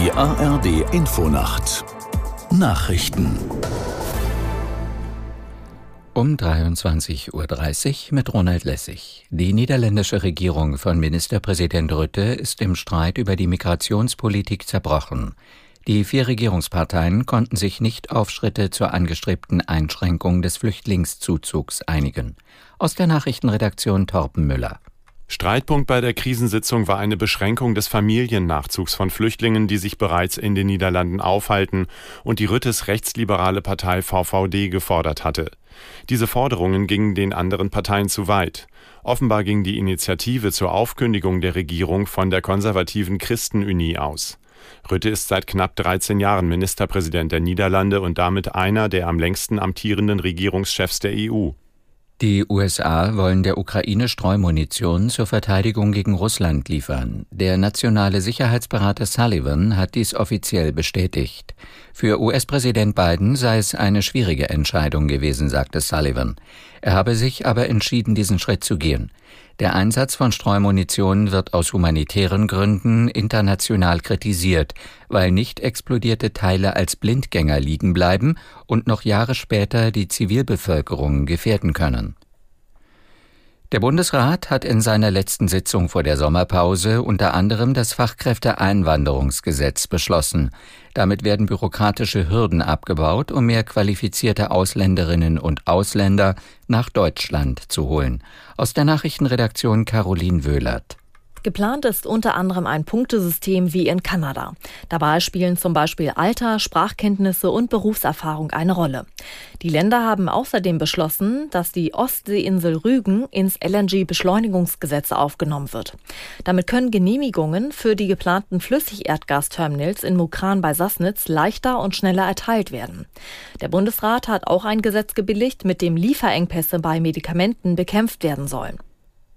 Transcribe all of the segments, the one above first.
Die ARD Infonacht Nachrichten um 23.30 Uhr mit Ronald Lessig. Die niederländische Regierung von Ministerpräsident Rütte ist im Streit über die Migrationspolitik zerbrochen. Die vier Regierungsparteien konnten sich nicht auf Schritte zur angestrebten Einschränkung des Flüchtlingszuzugs einigen. Aus der Nachrichtenredaktion Torben Müller. Streitpunkt bei der Krisensitzung war eine Beschränkung des Familiennachzugs von Flüchtlingen, die sich bereits in den Niederlanden aufhalten und die Rüttes rechtsliberale Partei VVD gefordert hatte. Diese Forderungen gingen den anderen Parteien zu weit. Offenbar ging die Initiative zur Aufkündigung der Regierung von der konservativen Christenunie aus. Rütte ist seit knapp 13 Jahren Ministerpräsident der Niederlande und damit einer der am längsten amtierenden Regierungschefs der EU. Die USA wollen der Ukraine Streumunition zur Verteidigung gegen Russland liefern. Der nationale Sicherheitsberater Sullivan hat dies offiziell bestätigt. Für US-Präsident Biden sei es eine schwierige Entscheidung gewesen, sagte Sullivan. Er habe sich aber entschieden, diesen Schritt zu gehen. Der Einsatz von Streumunition wird aus humanitären Gründen international kritisiert, weil nicht explodierte Teile als Blindgänger liegen bleiben und noch Jahre später die Zivilbevölkerung gefährden können. Der Bundesrat hat in seiner letzten Sitzung vor der Sommerpause unter anderem das Fachkräfteeinwanderungsgesetz beschlossen. Damit werden bürokratische Hürden abgebaut, um mehr qualifizierte Ausländerinnen und Ausländer nach Deutschland zu holen. Aus der Nachrichtenredaktion Caroline Wöhlert. Geplant ist unter anderem ein Punktesystem wie in Kanada. Dabei spielen zum Beispiel Alter, Sprachkenntnisse und Berufserfahrung eine Rolle. Die Länder haben außerdem beschlossen, dass die Ostseeinsel Rügen ins LNG-Beschleunigungsgesetz aufgenommen wird. Damit können Genehmigungen für die geplanten Flüssigerdgasterminals in Mukran bei Sassnitz leichter und schneller erteilt werden. Der Bundesrat hat auch ein Gesetz gebilligt, mit dem Lieferengpässe bei Medikamenten bekämpft werden sollen.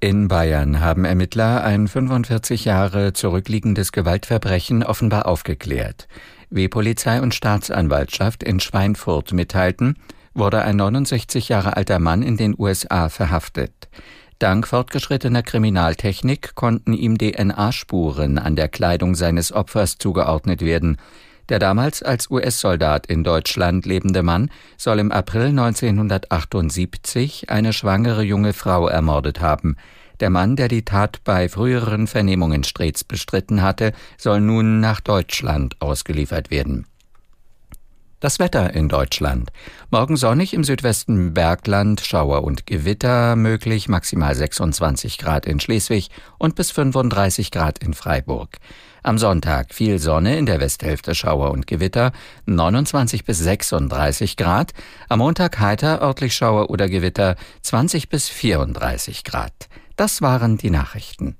In Bayern haben Ermittler ein 45 Jahre zurückliegendes Gewaltverbrechen offenbar aufgeklärt. Wie Polizei und Staatsanwaltschaft in Schweinfurt mitteilten, wurde ein 69 Jahre alter Mann in den USA verhaftet. Dank fortgeschrittener Kriminaltechnik konnten ihm DNA-Spuren an der Kleidung seines Opfers zugeordnet werden. Der damals als US-Soldat in Deutschland lebende Mann soll im April 1978 eine schwangere junge Frau ermordet haben. Der Mann, der die Tat bei früheren Vernehmungen stets bestritten hatte, soll nun nach Deutschland ausgeliefert werden. Das Wetter in Deutschland. Morgen sonnig im Südwesten Bergland, Schauer und Gewitter möglich, maximal 26 Grad in Schleswig und bis 35 Grad in Freiburg. Am Sonntag viel Sonne in der Westhälfte Schauer und Gewitter, 29 bis 36 Grad. Am Montag heiter, örtlich Schauer oder Gewitter, 20 bis 34 Grad. Das waren die Nachrichten.